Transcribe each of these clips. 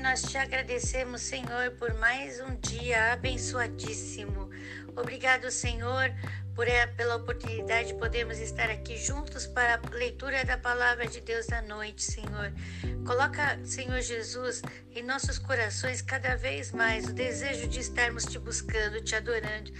nós te agradecemos, Senhor, por mais um dia abençoadíssimo. Obrigado, Senhor, por é, pela oportunidade de podermos estar aqui juntos para a leitura da palavra de Deus da noite, Senhor. Coloca, Senhor Jesus, em nossos corações cada vez mais o desejo de estarmos te buscando, te adorando,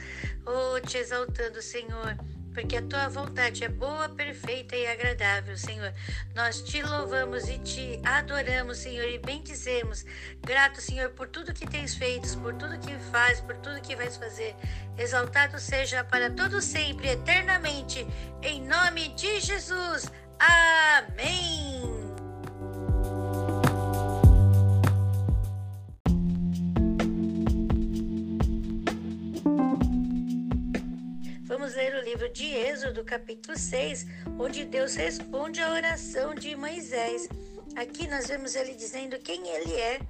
oh, te exaltando, Senhor porque a tua vontade é boa, perfeita e agradável, Senhor. Nós te louvamos e te adoramos, Senhor, e bendizemos. Grato, Senhor, por tudo que tens feito, por tudo que faz, por tudo que vais fazer. Exaltado seja para todo sempre, eternamente, em nome de Jesus. Amém. Vamos ler o livro de Êxodo, capítulo 6, onde Deus responde à oração de Moisés. Aqui nós vemos ele dizendo quem ele é.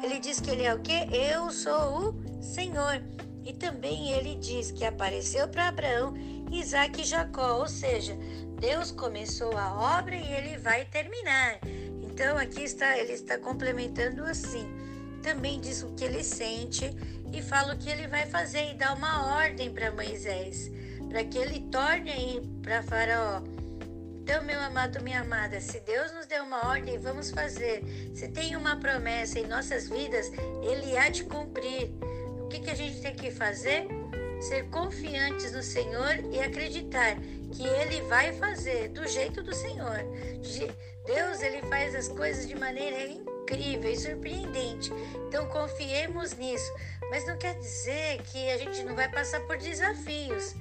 Ele diz que ele é o que? Eu sou o Senhor. E também ele diz que apareceu para Abraão, Isaac e Jacó, ou seja, Deus começou a obra e ele vai terminar. Então aqui está, ele está complementando assim. Também diz o que ele sente e fala o que ele vai fazer e dá uma ordem para Moisés para que ele torne aí para Faraó. Então, meu amado, minha amada, se Deus nos deu uma ordem, vamos fazer. Se tem uma promessa em nossas vidas, Ele há de cumprir. O que, que a gente tem que fazer? Ser confiantes no Senhor e acreditar que Ele vai fazer do jeito do Senhor. Deus, Ele faz as coisas de maneira incrível e surpreendente. Então, confiemos nisso. Mas não quer dizer que a gente não vai passar por desafios.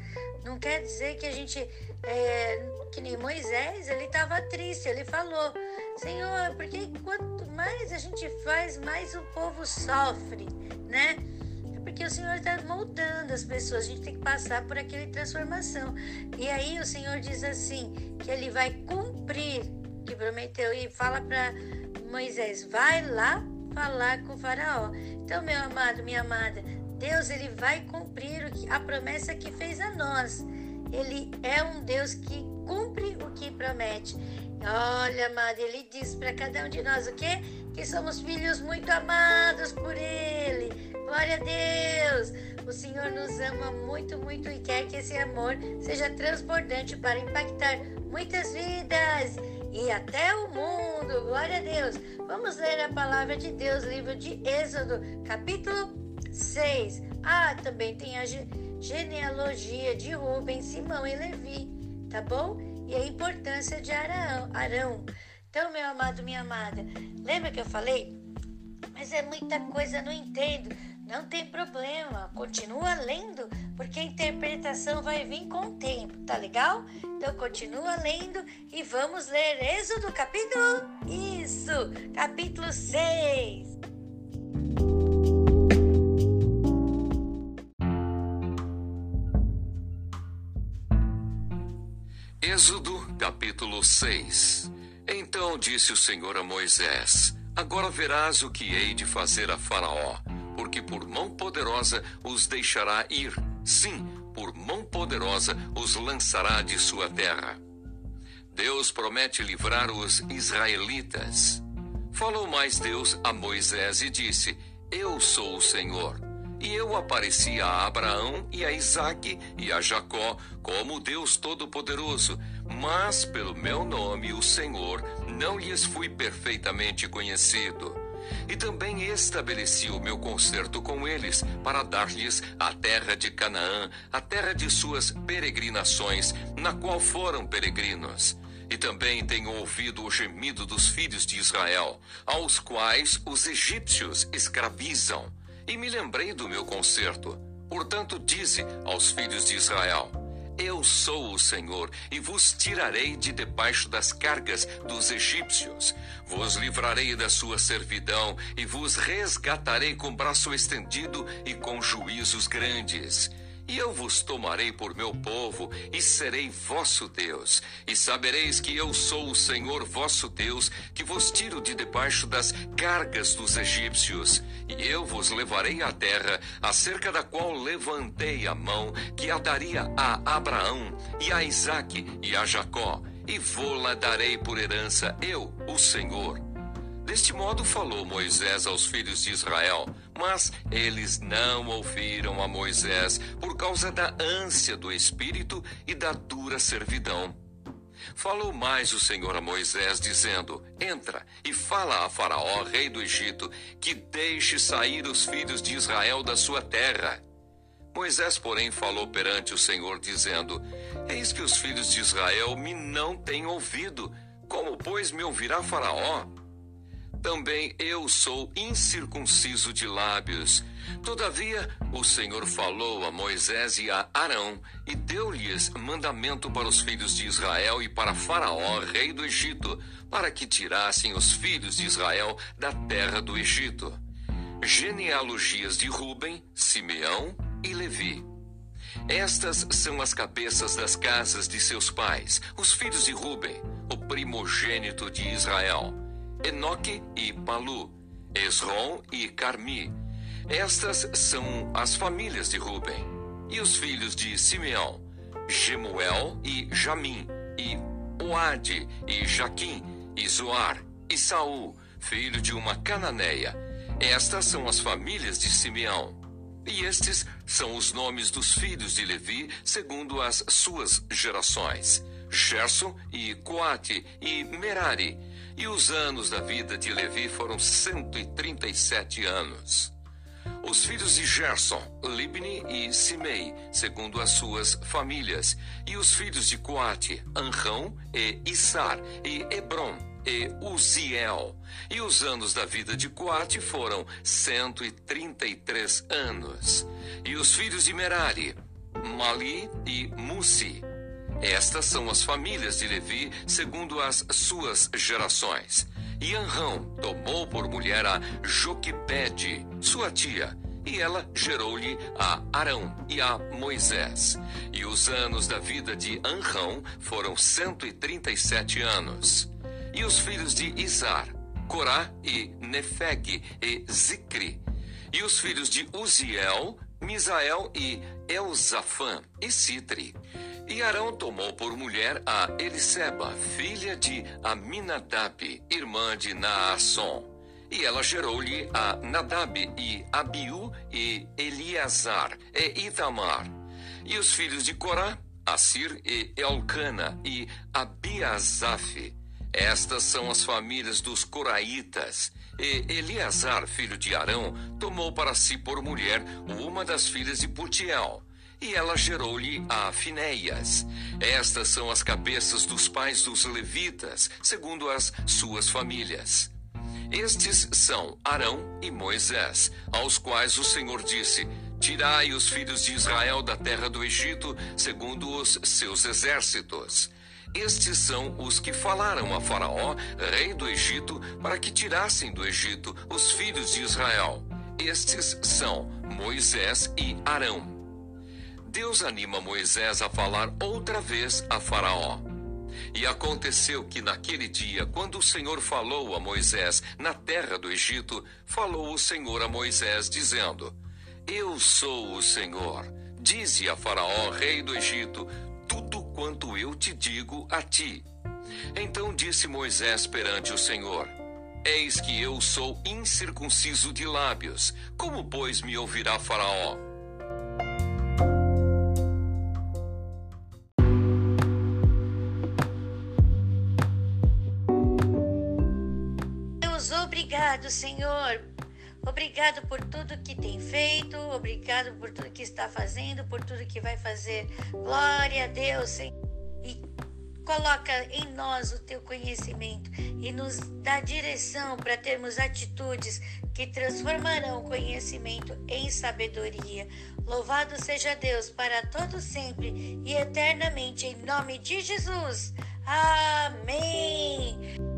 Não quer dizer que a gente, é, que nem Moisés, ele estava triste, ele falou, Senhor, porque quanto mais a gente faz, mais o povo sofre, né? É porque o Senhor está moldando as pessoas, a gente tem que passar por aquela transformação. E aí o Senhor diz assim, que ele vai cumprir que prometeu e fala para Moisés, vai lá falar com o faraó. Então, meu amado, minha amada, Deus ele vai cumprir a promessa que fez a nós. Ele é um Deus que cumpre o que promete. Olha, amado, ele diz para cada um de nós o quê? Que somos filhos muito amados por ele. Glória a Deus! O Senhor nos ama muito, muito e quer que esse amor seja transbordante para impactar muitas vidas e até o mundo. Glória a Deus! Vamos ler a palavra de Deus, livro de Êxodo, capítulo 6. Ah, também tem a genealogia de Rubens, Simão e Levi, tá bom? E a importância de Arão. Arão. Então, meu amado, minha amada, lembra que eu falei? Mas é muita coisa, não entendo. Não tem problema, continua lendo, porque a interpretação vai vir com o tempo, tá legal? Então continua lendo e vamos ler Êxodo capítulo. Isso, capítulo 6. Êxodo capítulo 6 Então disse o Senhor a Moisés: Agora verás o que hei de fazer a Faraó, porque por mão poderosa os deixará ir. Sim, por mão poderosa os lançará de sua terra. Deus promete livrar os israelitas. Falou mais Deus a Moisés e disse: Eu sou o Senhor e eu apareci a Abraão e a Isaque e a Jacó como Deus Todo-Poderoso, mas pelo meu nome, o Senhor, não lhes fui perfeitamente conhecido. E também estabeleci o meu concerto com eles, para dar-lhes a terra de Canaã, a terra de suas peregrinações, na qual foram peregrinos. E também tenho ouvido o gemido dos filhos de Israel, aos quais os egípcios escravizam e me lembrei do meu concerto. Portanto, dize aos filhos de Israel: Eu sou o Senhor, e vos tirarei de debaixo das cargas dos egípcios. Vos livrarei da sua servidão, e vos resgatarei com braço estendido e com juízos grandes e eu vos tomarei por meu povo, e serei vosso Deus. E sabereis que eu sou o Senhor vosso Deus, que vos tiro de debaixo das cargas dos egípcios. E eu vos levarei à terra, acerca da qual levantei a mão, que a daria a Abraão, e a Isaque, e a Jacó, e vou-la darei por herança, eu, o Senhor. Deste modo falou Moisés aos filhos de Israel, mas eles não ouviram a Moisés por causa da ânsia do espírito e da dura servidão. Falou mais o Senhor a Moisés, dizendo: Entra e fala a Faraó, rei do Egito, que deixe sair os filhos de Israel da sua terra. Moisés, porém, falou perante o Senhor, dizendo: Eis que os filhos de Israel me não têm ouvido. Como, pois, me ouvirá Faraó? Também eu sou incircunciso de lábios. Todavia, o Senhor falou a Moisés e a Arão e deu-lhes mandamento para os filhos de Israel e para Faraó, rei do Egito, para que tirassem os filhos de Israel da terra do Egito. Genealogias de Ruben, Simeão e Levi. Estas são as cabeças das casas de seus pais, os filhos de Ruben, o primogênito de Israel Enoque e Palu, Esrom e Carmi. Estas são as famílias de Ruben. E os filhos de Simeão, Gemuel e Jamim, e Oade e Jaquim, e Zoar, e Saul, filho de uma cananeia. Estas são as famílias de Simeão. E estes são os nomes dos filhos de Levi, segundo as suas gerações: Gerson e Coate e Merari e os anos da vida de Levi foram 137 anos. Os filhos de Gerson, Libni e Simei, segundo as suas famílias, e os filhos de Coate, Anrão e Issar, e Hebron, e Uziel. E os anos da vida de Coate foram 133 anos. E os filhos de Merari, Mali e Musi, estas são as famílias de Levi, segundo as suas gerações. E Anrão tomou por mulher a Joquebede, sua tia, e ela gerou-lhe a Arão e a Moisés. E os anos da vida de Anrão foram cento e trinta e sete anos. E os filhos de Izar, Corá e Nefeg e Zicri. E os filhos de Uziel, Misael e Elzafã e Citri. E Arão tomou por mulher a Eliseba, filha de Aminadab, irmã de Naasson. E ela gerou-lhe a Nadab e Abiú e Eliasar e Itamar. E os filhos de Corá, Assir e Elcana e Abiasaf. Estas são as famílias dos Coraitas. E Eliasar, filho de Arão, tomou para si por mulher uma das filhas de Putiel e ela gerou-lhe a Finéias. Estas são as cabeças dos pais dos levitas, segundo as suas famílias. Estes são Arão e Moisés, aos quais o Senhor disse: Tirai os filhos de Israel da terra do Egito, segundo os seus exércitos. Estes são os que falaram a Faraó, rei do Egito, para que tirassem do Egito os filhos de Israel. Estes são Moisés e Arão. Deus anima Moisés a falar outra vez a Faraó. E aconteceu que naquele dia, quando o Senhor falou a Moisés na terra do Egito, falou o Senhor a Moisés, dizendo: Eu sou o Senhor. Dize a Faraó, rei do Egito, tudo quanto eu te digo a ti. Então disse Moisés perante o Senhor: Eis que eu sou incircunciso de lábios. Como, pois, me ouvirá Faraó? Obrigado, Senhor. Obrigado por tudo que tem feito, obrigado por tudo que está fazendo, por tudo que vai fazer. Glória a Deus, Senhor. E coloca em nós o teu conhecimento e nos dá direção para termos atitudes que transformarão o conhecimento em sabedoria. Louvado seja Deus para todo sempre e eternamente em nome de Jesus. Amém.